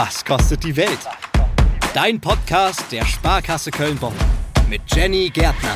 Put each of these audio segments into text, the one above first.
Was kostet die Welt? Dein Podcast der Sparkasse Köln-Bonn mit Jenny Gärtner.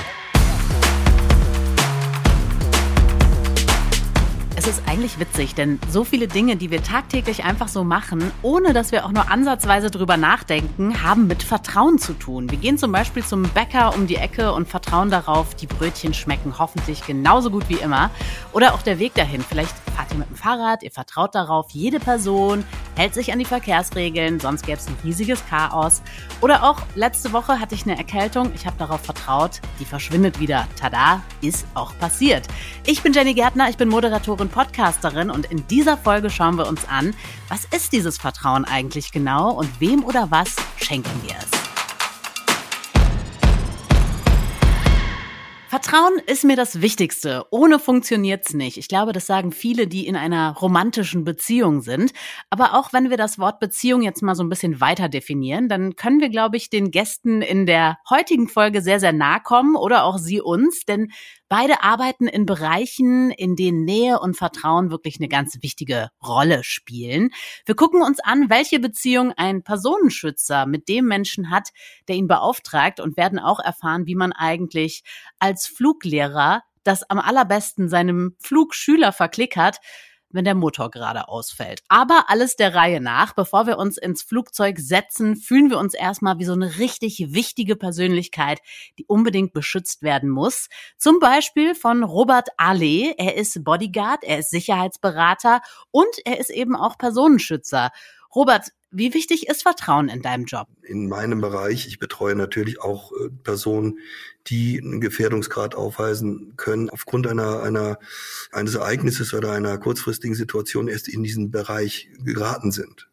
Es ist eigentlich witzig, denn so viele Dinge, die wir tagtäglich einfach so machen, ohne dass wir auch nur ansatzweise drüber nachdenken, haben mit Vertrauen zu tun. Wir gehen zum Beispiel zum Bäcker um die Ecke und vertrauen darauf, die Brötchen schmecken hoffentlich genauso gut wie immer. Oder auch der Weg dahin. Vielleicht fahrt ihr mit dem Fahrrad, ihr vertraut darauf, jede Person hält sich an die Verkehrsregeln, sonst gäbe es ein riesiges Chaos. Oder auch letzte Woche hatte ich eine Erkältung, ich habe darauf vertraut, die verschwindet wieder. Tada, ist auch passiert. Ich bin Jenny Gärtner, ich bin Moderatorin Podcasterin und in dieser Folge schauen wir uns an, was ist dieses Vertrauen eigentlich genau und wem oder was schenken wir es? Vertrauen ist mir das Wichtigste. Ohne funktioniert's nicht. Ich glaube, das sagen viele, die in einer romantischen Beziehung sind. Aber auch wenn wir das Wort Beziehung jetzt mal so ein bisschen weiter definieren, dann können wir, glaube ich, den Gästen in der heutigen Folge sehr, sehr nahe kommen oder auch sie uns. Denn Beide arbeiten in Bereichen, in denen Nähe und Vertrauen wirklich eine ganz wichtige Rolle spielen. Wir gucken uns an, welche Beziehung ein Personenschützer mit dem Menschen hat, der ihn beauftragt und werden auch erfahren, wie man eigentlich als Fluglehrer das am allerbesten seinem Flugschüler verklickert, wenn der Motor gerade ausfällt. Aber alles der Reihe nach. Bevor wir uns ins Flugzeug setzen, fühlen wir uns erstmal wie so eine richtig wichtige Persönlichkeit, die unbedingt beschützt werden muss. Zum Beispiel von Robert Ale. Er ist Bodyguard, er ist Sicherheitsberater und er ist eben auch Personenschützer. Robert, wie wichtig ist Vertrauen in deinem Job? In meinem Bereich, ich betreue natürlich auch äh, Personen, die einen Gefährdungsgrad aufweisen können, aufgrund einer, einer, eines Ereignisses oder einer kurzfristigen Situation erst in diesen Bereich geraten sind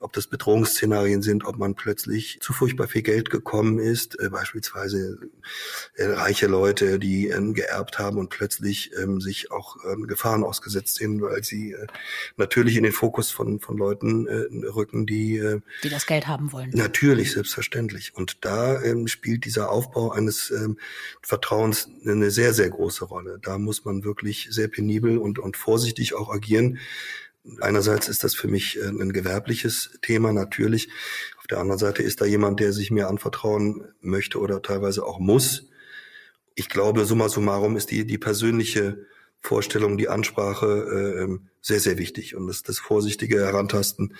ob das Bedrohungsszenarien sind, ob man plötzlich zu furchtbar viel Geld gekommen ist, äh, beispielsweise äh, reiche Leute, die äh, geerbt haben und plötzlich ähm, sich auch ähm, Gefahren ausgesetzt sind, weil sie äh, natürlich in den Fokus von, von Leuten äh, rücken, die äh, die das Geld haben wollen. Natürlich, selbstverständlich. Und da ähm, spielt dieser Aufbau eines ähm, Vertrauens eine sehr, sehr große Rolle. Da muss man wirklich sehr penibel und, und vorsichtig auch agieren, Einerseits ist das für mich äh, ein gewerbliches Thema natürlich. Auf der anderen Seite ist da jemand, der sich mir anvertrauen möchte oder teilweise auch muss. Ich glaube, summa summarum ist die, die persönliche Vorstellung, die Ansprache äh, ähm, sehr, sehr wichtig und das, das vorsichtige Herantasten,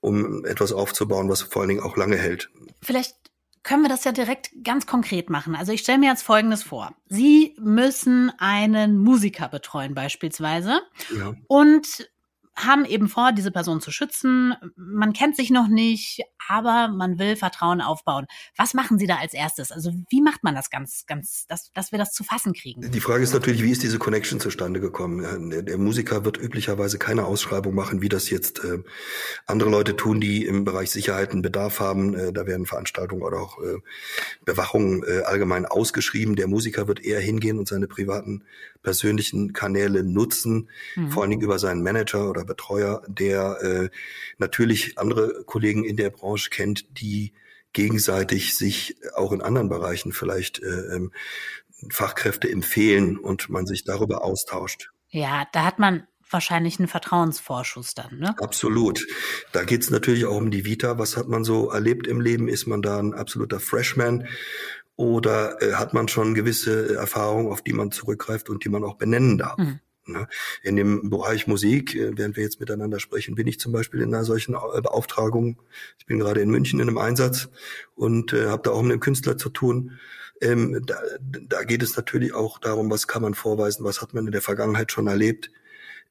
um etwas aufzubauen, was vor allen Dingen auch lange hält. Vielleicht können wir das ja direkt ganz konkret machen. Also ich stelle mir jetzt Folgendes vor. Sie müssen einen Musiker betreuen beispielsweise. Ja. Und haben eben vor, diese Person zu schützen. Man kennt sich noch nicht, aber man will Vertrauen aufbauen. Was machen Sie da als erstes? Also wie macht man das ganz, ganz, dass, dass wir das zu fassen kriegen? Die Frage ist natürlich, wie ist diese Connection zustande gekommen? Der, der Musiker wird üblicherweise keine Ausschreibung machen, wie das jetzt äh, andere Leute tun, die im Bereich Sicherheit einen Bedarf haben. Äh, da werden Veranstaltungen oder auch äh, Bewachungen äh, allgemein ausgeschrieben. Der Musiker wird eher hingehen und seine privaten persönlichen Kanäle nutzen, mhm. vor allen Dingen über seinen Manager oder Betreuer, der äh, natürlich andere Kollegen in der Branche kennt, die gegenseitig sich auch in anderen Bereichen vielleicht äh, ähm, Fachkräfte empfehlen und man sich darüber austauscht. Ja, da hat man wahrscheinlich einen Vertrauensvorschuss dann, ne? Absolut. Da geht's natürlich auch um die Vita. Was hat man so erlebt im Leben? Ist man da ein absoluter Freshman? Oder äh, hat man schon gewisse Erfahrungen, auf die man zurückgreift und die man auch benennen darf? Mhm. Ne? In dem Bereich Musik, äh, während wir jetzt miteinander sprechen, bin ich zum Beispiel in einer solchen äh, Beauftragung. Ich bin gerade in München in einem Einsatz und äh, habe da auch mit einem Künstler zu tun. Ähm, da, da geht es natürlich auch darum, was kann man vorweisen, was hat man in der Vergangenheit schon erlebt.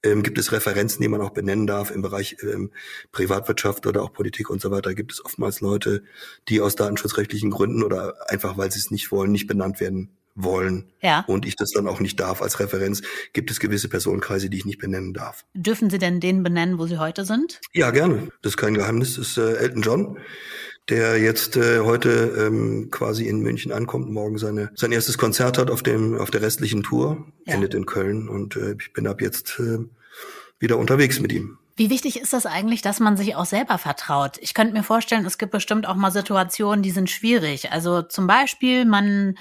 Ähm, gibt es Referenzen, die man auch benennen darf im Bereich ähm, Privatwirtschaft oder auch Politik und so weiter? Gibt es oftmals Leute, die aus datenschutzrechtlichen Gründen oder einfach, weil sie es nicht wollen, nicht benannt werden wollen ja. und ich das dann auch nicht darf als Referenz, gibt es gewisse Personenkreise, die ich nicht benennen darf. Dürfen Sie denn den benennen, wo Sie heute sind? Ja, gerne. Das ist kein Geheimnis. Das ist äh, Elton John, der jetzt äh, heute ähm, quasi in München ankommt, morgen seine sein erstes Konzert hat auf dem auf der restlichen Tour, ja. endet in Köln und äh, ich bin ab jetzt äh, wieder unterwegs mit ihm. Wie wichtig ist das eigentlich, dass man sich auch selber vertraut? Ich könnte mir vorstellen, es gibt bestimmt auch mal Situationen, die sind schwierig. Also zum Beispiel, man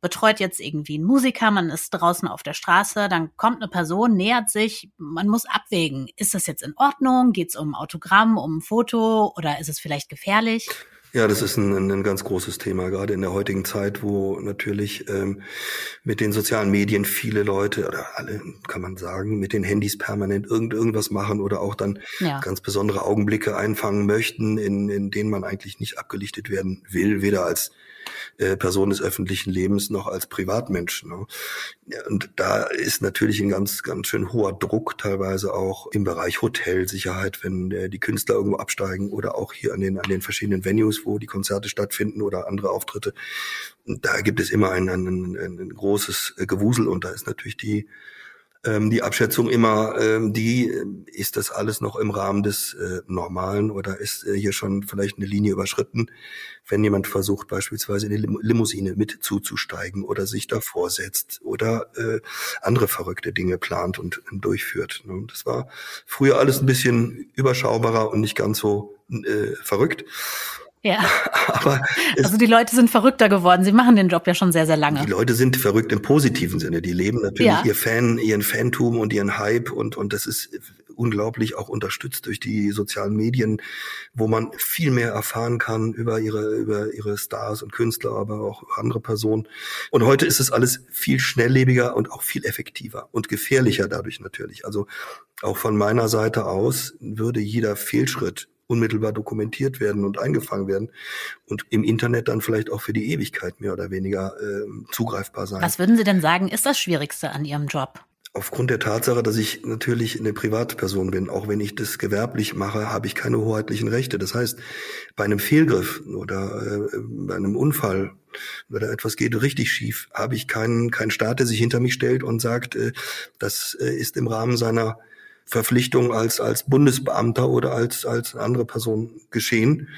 betreut jetzt irgendwie einen Musiker, man ist draußen auf der Straße, dann kommt eine Person, nähert sich, man muss abwägen, ist das jetzt in Ordnung, geht es um Autogramm, um ein Foto oder ist es vielleicht gefährlich? Ja, das ist ein, ein ganz großes Thema, gerade in der heutigen Zeit, wo natürlich ähm, mit den sozialen Medien viele Leute oder alle, kann man sagen, mit den Handys permanent irgend, irgendwas machen oder auch dann ja. ganz besondere Augenblicke einfangen möchten, in, in denen man eigentlich nicht abgelichtet werden will, weder als äh, Person des öffentlichen Lebens noch als Privatmensch. Ne? Und da ist natürlich ein ganz, ganz schön hoher Druck teilweise auch im Bereich Hotelsicherheit, wenn äh, die Künstler irgendwo absteigen oder auch hier an den, an den verschiedenen Venues, wo die Konzerte stattfinden oder andere Auftritte. Und da gibt es immer ein, ein, ein, ein großes äh, Gewusel und da ist natürlich die ähm, die Abschätzung immer ähm, die, äh, ist das alles noch im Rahmen des äh, Normalen oder ist äh, hier schon vielleicht eine Linie überschritten, wenn jemand versucht beispielsweise in die Lim Limousine mit zuzusteigen oder sich davor setzt oder äh, andere verrückte Dinge plant und äh, durchführt. Ne? Das war früher alles ein bisschen überschaubarer und nicht ganz so äh, verrückt. Ja. Aber also die Leute sind verrückter geworden. Sie machen den Job ja schon sehr, sehr lange. Die Leute sind verrückt im positiven Sinne. Die leben natürlich ja. ihr Fan, ihren Fantum und ihren Hype und, und das ist unglaublich auch unterstützt durch die sozialen Medien, wo man viel mehr erfahren kann über ihre, über ihre Stars und Künstler, aber auch andere Personen. Und heute ist es alles viel schnelllebiger und auch viel effektiver und gefährlicher dadurch natürlich. Also auch von meiner Seite aus würde jeder Fehlschritt unmittelbar dokumentiert werden und eingefangen werden und im Internet dann vielleicht auch für die Ewigkeit mehr oder weniger äh, zugreifbar sein. Was würden Sie denn sagen, ist das Schwierigste an Ihrem Job? Aufgrund der Tatsache, dass ich natürlich eine Privatperson bin, auch wenn ich das gewerblich mache, habe ich keine hoheitlichen Rechte. Das heißt, bei einem Fehlgriff oder äh, bei einem Unfall oder etwas geht richtig schief, habe ich keinen, keinen Staat, der sich hinter mich stellt und sagt, äh, das äh, ist im Rahmen seiner Verpflichtung als, als Bundesbeamter oder als, als andere Person geschehen.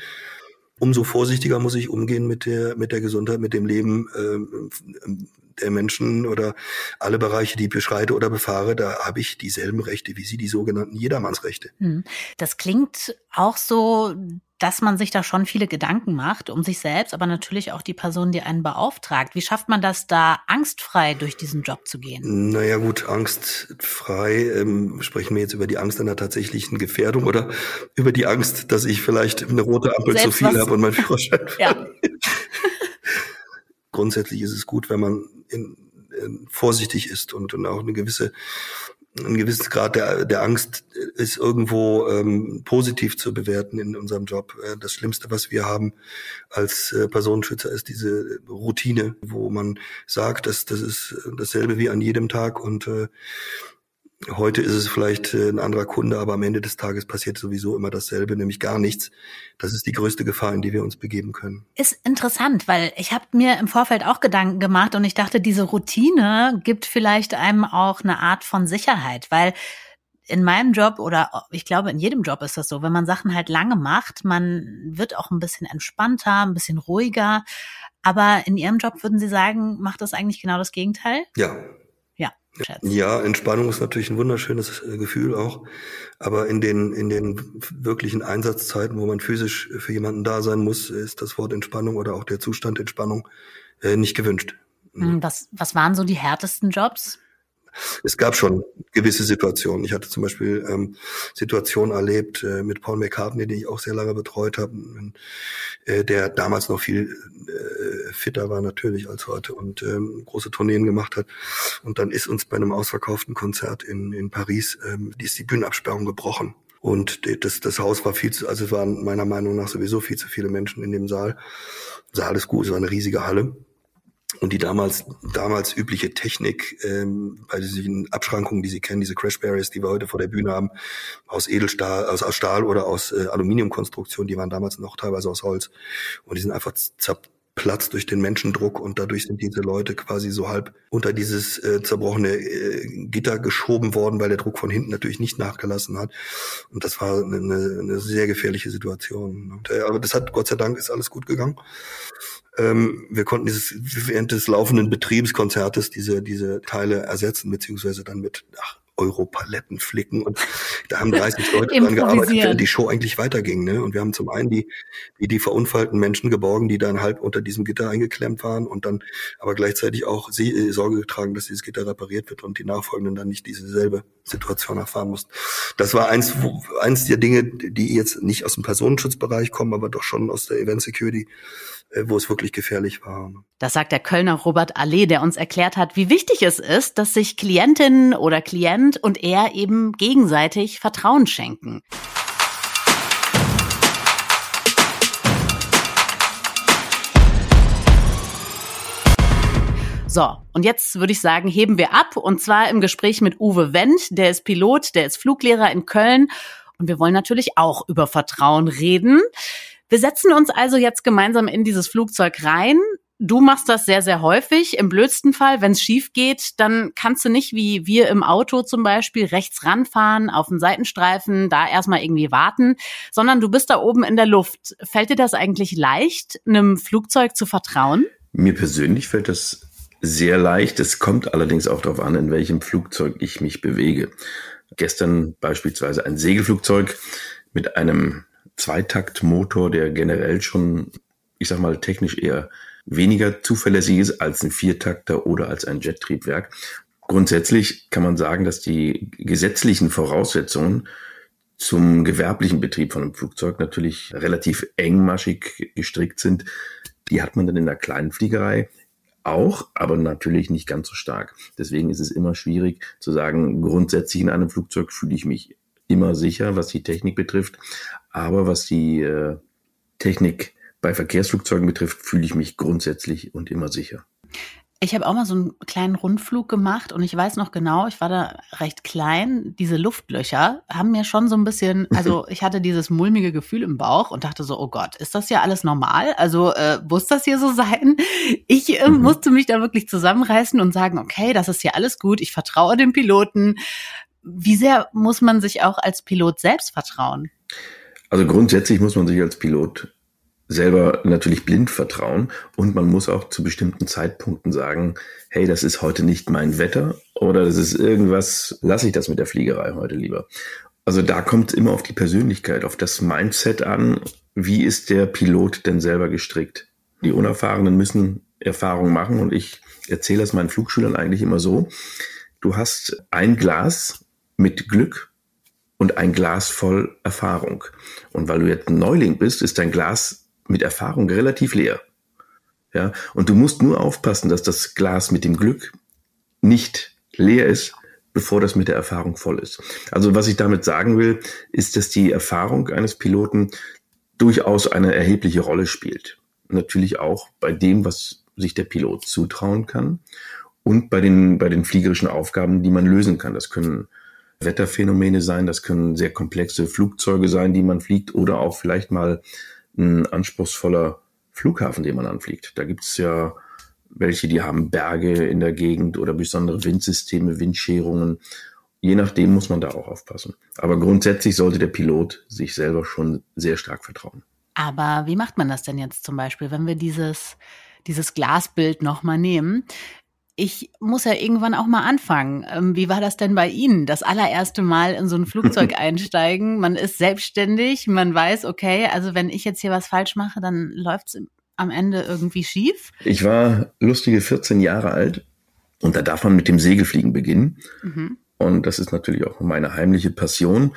Umso vorsichtiger muss ich umgehen mit der, mit der Gesundheit, mit dem Leben äh, der Menschen oder alle Bereiche, die ich beschreite oder befahre, da habe ich dieselben Rechte wie Sie, die sogenannten Jedermannsrechte. Hm. Das klingt auch so, dass man sich da schon viele Gedanken macht um sich selbst, aber natürlich auch die Person, die einen beauftragt. Wie schafft man das, da angstfrei durch diesen Job zu gehen? Naja gut, angstfrei. Ähm, sprechen wir jetzt über die Angst einer tatsächlichen Gefährdung oder über die Angst, dass ich vielleicht eine rote Ampel selbst zu viel habe und mein Führerschein ja. Grundsätzlich ist es gut, wenn man in, in vorsichtig ist und, und auch eine gewisse ein gewisses Grad der, der Angst ist irgendwo ähm, positiv zu bewerten in unserem Job. Äh, das Schlimmste, was wir haben als äh, Personenschützer, ist diese Routine, wo man sagt, dass das ist dasselbe wie an jedem Tag und äh, Heute ist es vielleicht äh, ein anderer Kunde, aber am Ende des Tages passiert sowieso immer dasselbe, nämlich gar nichts. Das ist die größte Gefahr, in die wir uns begeben können. Ist interessant, weil ich habe mir im Vorfeld auch Gedanken gemacht und ich dachte, diese Routine gibt vielleicht einem auch eine Art von Sicherheit, weil in meinem Job oder ich glaube in jedem Job ist das so, wenn man Sachen halt lange macht, man wird auch ein bisschen entspannter, ein bisschen ruhiger. Aber in Ihrem Job würden Sie sagen, macht das eigentlich genau das Gegenteil? Ja, schätzen. Ja, Entspannung ist natürlich ein wunderschönes äh, Gefühl auch. Aber in den, in den wirklichen Einsatzzeiten, wo man physisch für jemanden da sein muss, ist das Wort Entspannung oder auch der Zustand Entspannung äh, nicht gewünscht. Hm, was, was waren so die härtesten Jobs? Es gab schon gewisse Situationen. Ich hatte zum Beispiel ähm, Situationen erlebt äh, mit Paul McCartney, den ich auch sehr lange betreut habe, äh, der damals noch viel äh, fitter war natürlich als heute und ähm, große Tourneen gemacht hat. Und dann ist uns bei einem ausverkauften Konzert in, in Paris, ähm, die ist die Bühnenabsperrung gebrochen. Und das, das Haus war viel zu, also es waren meiner Meinung nach sowieso viel zu viele Menschen in dem Saal. Saal ist gut, es war eine riesige Halle. Und die damals, damals übliche Technik ähm, bei diesen Abschrankungen, die Sie kennen, diese Crash Barriers, die wir heute vor der Bühne haben, aus Edelstahl, aus, aus Stahl oder aus äh, Aluminiumkonstruktion, die waren damals noch teilweise aus Holz. Und die sind einfach zerplatzt durch den Menschendruck und dadurch sind diese Leute quasi so halb unter dieses äh, zerbrochene äh, Gitter geschoben worden, weil der Druck von hinten natürlich nicht nachgelassen hat. Und das war eine, eine sehr gefährliche Situation. Und, äh, aber das hat, Gott sei Dank, ist alles gut gegangen. Ähm, wir konnten dieses während des laufenden Betriebskonzertes diese diese Teile ersetzen beziehungsweise dann mit ach, Europaletten flicken und da haben 30 Leute dran gearbeitet, während die Show eigentlich weiterging. Ne? Und wir haben zum einen die, die, die verunfallten Menschen geborgen, die dann halb unter diesem Gitter eingeklemmt waren und dann aber gleichzeitig auch sie, äh, Sorge getragen, dass dieses Gitter repariert wird und die Nachfolgenden dann nicht dieselbe Situation erfahren mussten. Das war eins, wo, eins der Dinge, die jetzt nicht aus dem Personenschutzbereich kommen, aber doch schon aus der Event Security wo es wirklich gefährlich war. Das sagt der Kölner Robert Allee, der uns erklärt hat, wie wichtig es ist, dass sich Klientin oder Klient und er eben gegenseitig Vertrauen schenken. So, und jetzt würde ich sagen, heben wir ab und zwar im Gespräch mit Uwe Wendt, der ist Pilot, der ist Fluglehrer in Köln und wir wollen natürlich auch über Vertrauen reden. Wir setzen uns also jetzt gemeinsam in dieses Flugzeug rein. Du machst das sehr, sehr häufig. Im blödsten Fall, wenn es schief geht, dann kannst du nicht wie wir im Auto zum Beispiel rechts ranfahren, auf den Seitenstreifen, da erstmal irgendwie warten, sondern du bist da oben in der Luft. Fällt dir das eigentlich leicht, einem Flugzeug zu vertrauen? Mir persönlich fällt das sehr leicht. Es kommt allerdings auch darauf an, in welchem Flugzeug ich mich bewege. Gestern beispielsweise ein Segelflugzeug mit einem Zweitaktmotor, der generell schon, ich sag mal, technisch eher weniger zuverlässig ist als ein Viertakter oder als ein Jettriebwerk. Grundsätzlich kann man sagen, dass die gesetzlichen Voraussetzungen zum gewerblichen Betrieb von einem Flugzeug natürlich relativ engmaschig gestrickt sind. Die hat man dann in der kleinen Fliegerei auch, aber natürlich nicht ganz so stark. Deswegen ist es immer schwierig zu sagen, grundsätzlich in einem Flugzeug fühle ich mich immer sicher, was die Technik betrifft. Aber was die äh, Technik bei Verkehrsflugzeugen betrifft, fühle ich mich grundsätzlich und immer sicher. Ich habe auch mal so einen kleinen Rundflug gemacht und ich weiß noch genau, ich war da recht klein. Diese Luftlöcher haben mir schon so ein bisschen, also ich hatte dieses mulmige Gefühl im Bauch und dachte so, oh Gott, ist das ja alles normal? Also äh, muss das hier so sein? Ich äh, mhm. musste mich da wirklich zusammenreißen und sagen, okay, das ist hier alles gut, ich vertraue dem Piloten. Wie sehr muss man sich auch als Pilot selbst vertrauen? Also grundsätzlich muss man sich als Pilot selber natürlich blind vertrauen und man muss auch zu bestimmten Zeitpunkten sagen, hey, das ist heute nicht mein Wetter oder das ist irgendwas, lasse ich das mit der Fliegerei heute lieber. Also da kommt es immer auf die Persönlichkeit, auf das Mindset an, wie ist der Pilot denn selber gestrickt. Die Unerfahrenen müssen Erfahrung machen und ich erzähle es meinen Flugschülern eigentlich immer so, du hast ein Glas mit Glück und ein Glas voll Erfahrung. Und weil du jetzt ein Neuling bist, ist dein Glas mit Erfahrung relativ leer. Ja, und du musst nur aufpassen, dass das Glas mit dem Glück nicht leer ist, bevor das mit der Erfahrung voll ist. Also was ich damit sagen will, ist, dass die Erfahrung eines Piloten durchaus eine erhebliche Rolle spielt. Natürlich auch bei dem, was sich der Pilot zutrauen kann und bei den, bei den fliegerischen Aufgaben, die man lösen kann. Das können Wetterphänomene sein, das können sehr komplexe Flugzeuge sein, die man fliegt oder auch vielleicht mal ein anspruchsvoller Flughafen, den man anfliegt. Da gibt es ja welche, die haben Berge in der Gegend oder besondere Windsysteme, Windscherungen. Je nachdem muss man da auch aufpassen. Aber grundsätzlich sollte der Pilot sich selber schon sehr stark vertrauen. Aber wie macht man das denn jetzt zum Beispiel, wenn wir dieses, dieses Glasbild nochmal nehmen? Ich muss ja irgendwann auch mal anfangen. Ähm, wie war das denn bei Ihnen? Das allererste Mal in so ein Flugzeug einsteigen. Man ist selbstständig, man weiß, okay, also wenn ich jetzt hier was falsch mache, dann läuft es am Ende irgendwie schief. Ich war lustige 14 Jahre alt und da darf man mit dem Segelfliegen beginnen. Mhm. Und das ist natürlich auch meine heimliche Passion.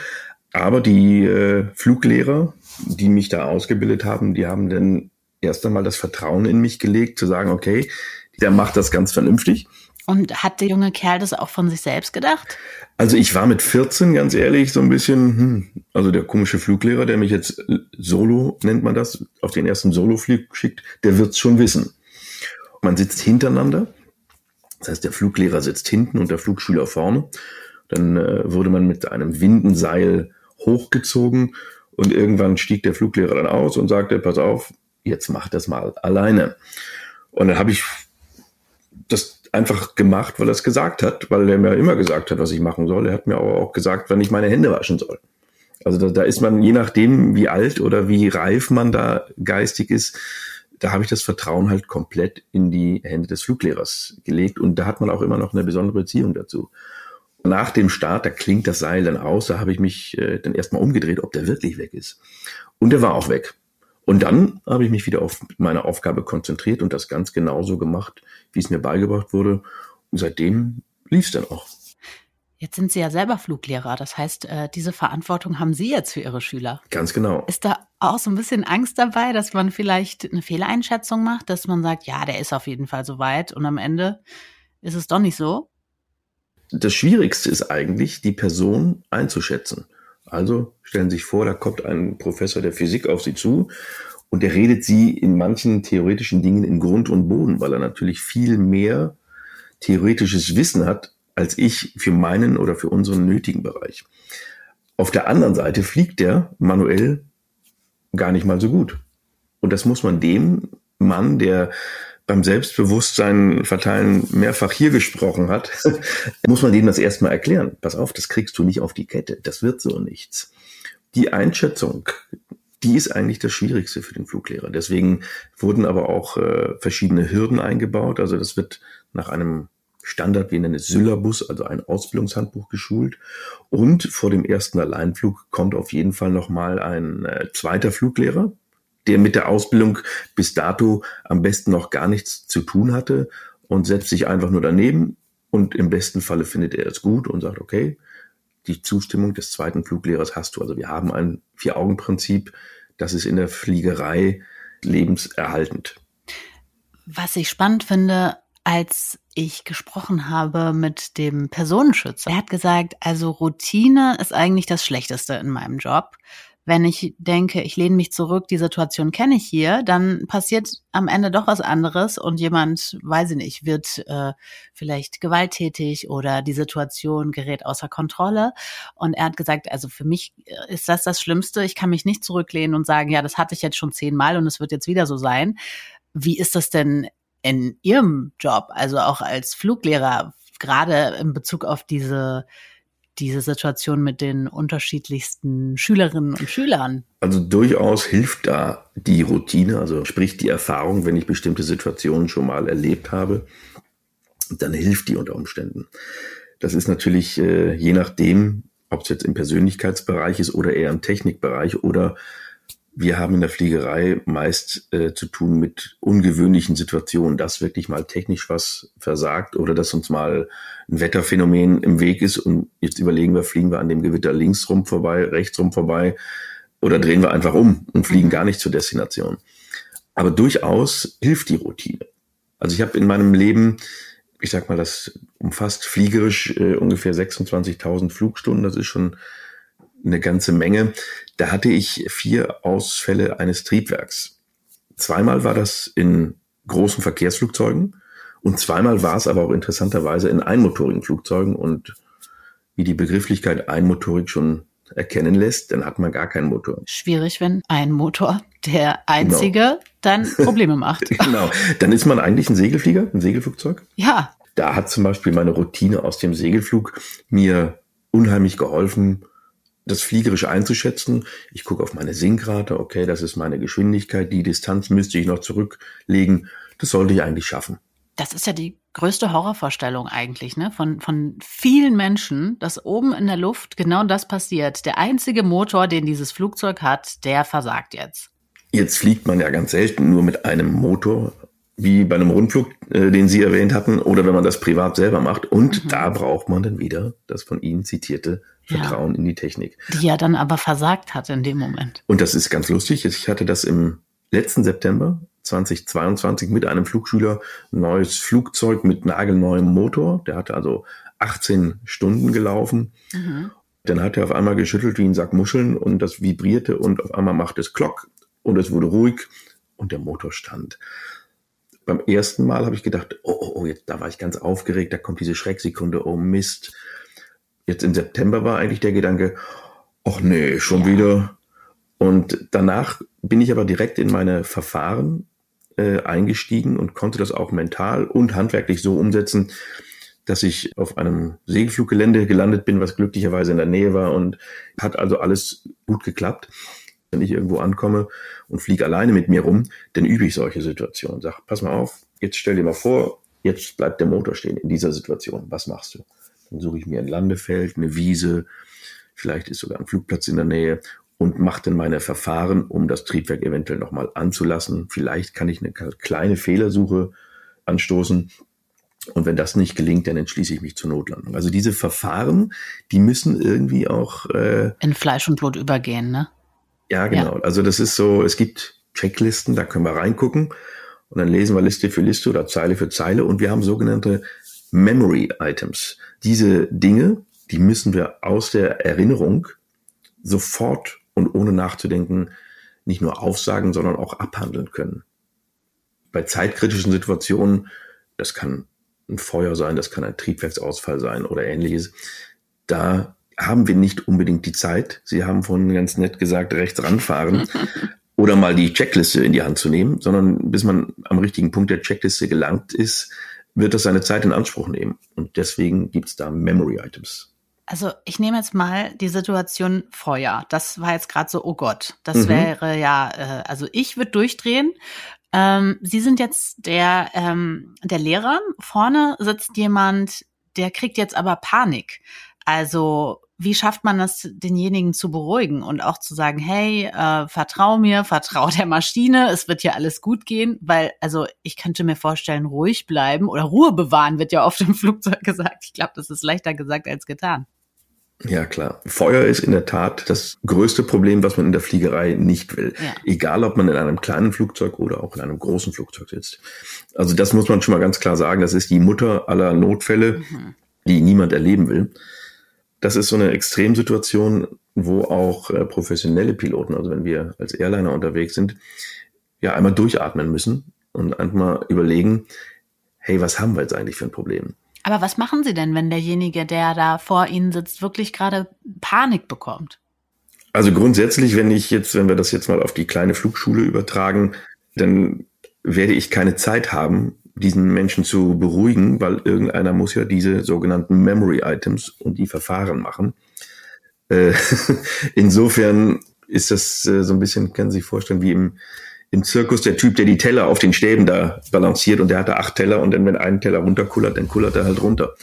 Aber die äh, Fluglehrer, die mich da ausgebildet haben, die haben dann erst einmal das Vertrauen in mich gelegt, zu sagen, okay, der macht das ganz vernünftig. Und hat der junge Kerl das auch von sich selbst gedacht? Also ich war mit 14 ganz ehrlich so ein bisschen, hm, also der komische Fluglehrer, der mich jetzt Solo nennt man das, auf den ersten Solo-Flug schickt, der wird's schon wissen. Man sitzt hintereinander, das heißt der Fluglehrer sitzt hinten und der Flugschüler vorne. Dann äh, wurde man mit einem Windenseil hochgezogen und irgendwann stieg der Fluglehrer dann aus und sagte, pass auf, jetzt mach das mal alleine. Und dann habe ich das einfach gemacht, weil er es gesagt hat, weil er mir immer gesagt hat, was ich machen soll. Er hat mir aber auch gesagt, wann ich meine Hände waschen soll. Also da, da ist man, je nachdem, wie alt oder wie reif man da geistig ist, da habe ich das Vertrauen halt komplett in die Hände des Fluglehrers gelegt und da hat man auch immer noch eine besondere Beziehung dazu. Nach dem Start, da klingt das Seil dann aus, da habe ich mich äh, dann erstmal umgedreht, ob der wirklich weg ist. Und der war auch weg. Und dann habe ich mich wieder auf meine Aufgabe konzentriert und das ganz genauso gemacht, wie es mir beigebracht wurde. Und seitdem lief es dann auch. Jetzt sind Sie ja selber Fluglehrer. Das heißt, äh, diese Verantwortung haben Sie jetzt für Ihre Schüler. Ganz genau. Ist da auch so ein bisschen Angst dabei, dass man vielleicht eine Fehleinschätzung macht, dass man sagt, ja, der ist auf jeden Fall so weit und am Ende ist es doch nicht so? Das Schwierigste ist eigentlich, die Person einzuschätzen. Also stellen Sie sich vor, da kommt ein Professor der Physik auf Sie zu und der redet Sie in manchen theoretischen Dingen in Grund und Boden, weil er natürlich viel mehr theoretisches Wissen hat als ich für meinen oder für unseren nötigen Bereich. Auf der anderen Seite fliegt der manuell gar nicht mal so gut. Und das muss man dem Mann, der beim Selbstbewusstsein verteilen mehrfach hier gesprochen hat, muss man dem das erstmal erklären. Pass auf, das kriegst du nicht auf die Kette. Das wird so nichts. Die Einschätzung, die ist eigentlich das Schwierigste für den Fluglehrer. Deswegen wurden aber auch äh, verschiedene Hürden eingebaut. Also das wird nach einem Standard, wir nennen es Syllabus, also ein Ausbildungshandbuch geschult. Und vor dem ersten Alleinflug kommt auf jeden Fall nochmal ein äh, zweiter Fluglehrer, der mit der Ausbildung bis dato am besten noch gar nichts zu tun hatte und setzt sich einfach nur daneben und im besten Falle findet er es gut und sagt, okay, die Zustimmung des zweiten Fluglehrers hast du. Also wir haben ein Vier-Augen-Prinzip, das ist in der Fliegerei lebenserhaltend. Was ich spannend finde, als ich gesprochen habe mit dem Personenschützer. Er hat gesagt, also Routine ist eigentlich das Schlechteste in meinem Job. Wenn ich denke, ich lehne mich zurück, die Situation kenne ich hier, dann passiert am Ende doch was anderes und jemand, weiß ich nicht, wird äh, vielleicht gewalttätig oder die Situation gerät außer Kontrolle. Und er hat gesagt, also für mich äh, ist das das Schlimmste. Ich kann mich nicht zurücklehnen und sagen, ja, das hatte ich jetzt schon zehnmal und es wird jetzt wieder so sein. Wie ist das denn in Ihrem Job, also auch als Fluglehrer, gerade in Bezug auf diese diese Situation mit den unterschiedlichsten Schülerinnen und Schülern? Also durchaus hilft da die Routine, also sprich die Erfahrung, wenn ich bestimmte Situationen schon mal erlebt habe, dann hilft die unter Umständen. Das ist natürlich äh, je nachdem, ob es jetzt im Persönlichkeitsbereich ist oder eher im Technikbereich oder wir haben in der Fliegerei meist äh, zu tun mit ungewöhnlichen Situationen, dass wirklich mal technisch was versagt oder dass uns mal ein Wetterphänomen im Weg ist und jetzt überlegen wir, fliegen wir an dem Gewitter links rum vorbei, rechts rum vorbei oder drehen wir einfach um und fliegen mhm. gar nicht zur Destination. Aber durchaus hilft die Routine. Also ich habe in meinem Leben, ich sag mal, das umfasst fliegerisch äh, ungefähr 26.000 Flugstunden. Das ist schon eine ganze Menge. Da hatte ich vier Ausfälle eines Triebwerks. Zweimal war das in großen Verkehrsflugzeugen und zweimal war es aber auch interessanterweise in einmotorigen Flugzeugen und wie die Begrifflichkeit einmotorig schon erkennen lässt, dann hat man gar keinen Motor. Schwierig, wenn ein Motor der einzige genau. dann Probleme macht. genau. Dann ist man eigentlich ein Segelflieger, ein Segelflugzeug. Ja. Da hat zum Beispiel meine Routine aus dem Segelflug mir unheimlich geholfen, das fliegerisch einzuschätzen. Ich gucke auf meine Sinkrate, okay, das ist meine Geschwindigkeit, die Distanz müsste ich noch zurücklegen. Das sollte ich eigentlich schaffen. Das ist ja die größte Horrorvorstellung eigentlich, ne? Von, von vielen Menschen, dass oben in der Luft genau das passiert. Der einzige Motor, den dieses Flugzeug hat, der versagt jetzt. Jetzt fliegt man ja ganz selten nur mit einem Motor, wie bei einem Rundflug, äh, den Sie erwähnt hatten, oder wenn man das privat selber macht. Und mhm. da braucht man dann wieder das von Ihnen zitierte Vertrauen ja. in die Technik. Die ja dann aber versagt hat in dem Moment. Und das ist ganz lustig. Ich hatte das im letzten September 2022 mit einem Flugschüler ein neues Flugzeug mit nagelneuem Motor. Der hatte also 18 Stunden gelaufen. Mhm. Dann hat er auf einmal geschüttelt wie ein Sack Muscheln und das vibrierte und auf einmal machte es Klock und es wurde ruhig und der Motor stand. Beim ersten Mal habe ich gedacht, oh, oh, oh, jetzt, da war ich ganz aufgeregt, da kommt diese Schrecksekunde, oh Mist. Jetzt im September war eigentlich der Gedanke, ach nee, schon ja. wieder. Und danach bin ich aber direkt in meine Verfahren äh, eingestiegen und konnte das auch mental und handwerklich so umsetzen, dass ich auf einem Segelfluggelände gelandet bin, was glücklicherweise in der Nähe war und hat also alles gut geklappt. Wenn ich irgendwo ankomme und fliege alleine mit mir rum, dann übe ich solche Situationen. Sag, pass mal auf, jetzt stell dir mal vor, jetzt bleibt der Motor stehen in dieser Situation. Was machst du? Dann suche ich mir ein Landefeld, eine Wiese, vielleicht ist sogar ein Flugplatz in der Nähe und mache dann meine Verfahren, um das Triebwerk eventuell nochmal anzulassen. Vielleicht kann ich eine kleine Fehlersuche anstoßen. Und wenn das nicht gelingt, dann entschließe ich mich zur Notlandung. Also diese Verfahren, die müssen irgendwie auch äh, in Fleisch und Blut übergehen, ne? Ja, genau. Ja. Also das ist so, es gibt Checklisten, da können wir reingucken und dann lesen wir Liste für Liste oder Zeile für Zeile und wir haben sogenannte Memory Items. Diese Dinge, die müssen wir aus der Erinnerung sofort und ohne nachzudenken nicht nur aufsagen, sondern auch abhandeln können. Bei zeitkritischen Situationen, das kann ein Feuer sein, das kann ein Triebwerksausfall sein oder ähnliches, da haben wir nicht unbedingt die Zeit. Sie haben vorhin ganz nett gesagt, rechts ranfahren oder mal die Checkliste in die Hand zu nehmen, sondern bis man am richtigen Punkt der Checkliste gelangt ist, wird das seine Zeit in Anspruch nehmen. Und deswegen gibt's da Memory Items. Also ich nehme jetzt mal die Situation Feuer. Das war jetzt gerade so, oh Gott, das mhm. wäre ja, äh, also ich würde durchdrehen. Ähm, Sie sind jetzt der, ähm, der Lehrer. Vorne sitzt jemand, der kriegt jetzt aber Panik. Also wie schafft man das, denjenigen zu beruhigen und auch zu sagen, hey, äh, vertrau mir, vertrau der Maschine, es wird ja alles gut gehen, weil, also ich könnte mir vorstellen, ruhig bleiben oder Ruhe bewahren, wird ja oft im Flugzeug gesagt. Ich glaube, das ist leichter gesagt als getan. Ja, klar. Feuer ist in der Tat das größte Problem, was man in der Fliegerei nicht will. Ja. Egal, ob man in einem kleinen Flugzeug oder auch in einem großen Flugzeug sitzt. Also das muss man schon mal ganz klar sagen. Das ist die Mutter aller Notfälle, mhm. die niemand erleben will. Das ist so eine Extremsituation, wo auch äh, professionelle Piloten, also wenn wir als Airliner unterwegs sind, ja einmal durchatmen müssen und einmal überlegen, hey, was haben wir jetzt eigentlich für ein Problem? Aber was machen Sie denn, wenn derjenige, der da vor Ihnen sitzt, wirklich gerade Panik bekommt? Also grundsätzlich, wenn ich jetzt, wenn wir das jetzt mal auf die kleine Flugschule übertragen, dann werde ich keine Zeit haben, diesen Menschen zu beruhigen, weil irgendeiner muss ja diese sogenannten Memory Items und die Verfahren machen. Äh, insofern ist das äh, so ein bisschen, können Sie sich vorstellen, wie im im Zirkus der Typ, der die Teller auf den Stäben da balanciert und der hatte acht Teller und dann, wenn ein Teller runterkullert, dann kullert er halt runter.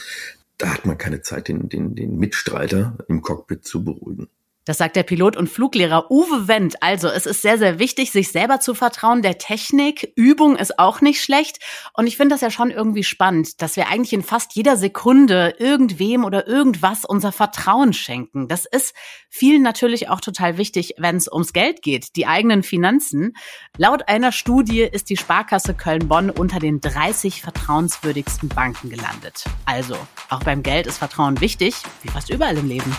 Da hat man keine Zeit, den, den, den Mitstreiter im Cockpit zu beruhigen. Das sagt der Pilot und Fluglehrer Uwe Wendt. Also es ist sehr, sehr wichtig, sich selber zu vertrauen, der Technik. Übung ist auch nicht schlecht. Und ich finde das ja schon irgendwie spannend, dass wir eigentlich in fast jeder Sekunde irgendwem oder irgendwas unser Vertrauen schenken. Das ist vielen natürlich auch total wichtig, wenn es ums Geld geht, die eigenen Finanzen. Laut einer Studie ist die Sparkasse Köln-Bonn unter den 30 vertrauenswürdigsten Banken gelandet. Also, auch beim Geld ist Vertrauen wichtig, wie fast überall im Leben.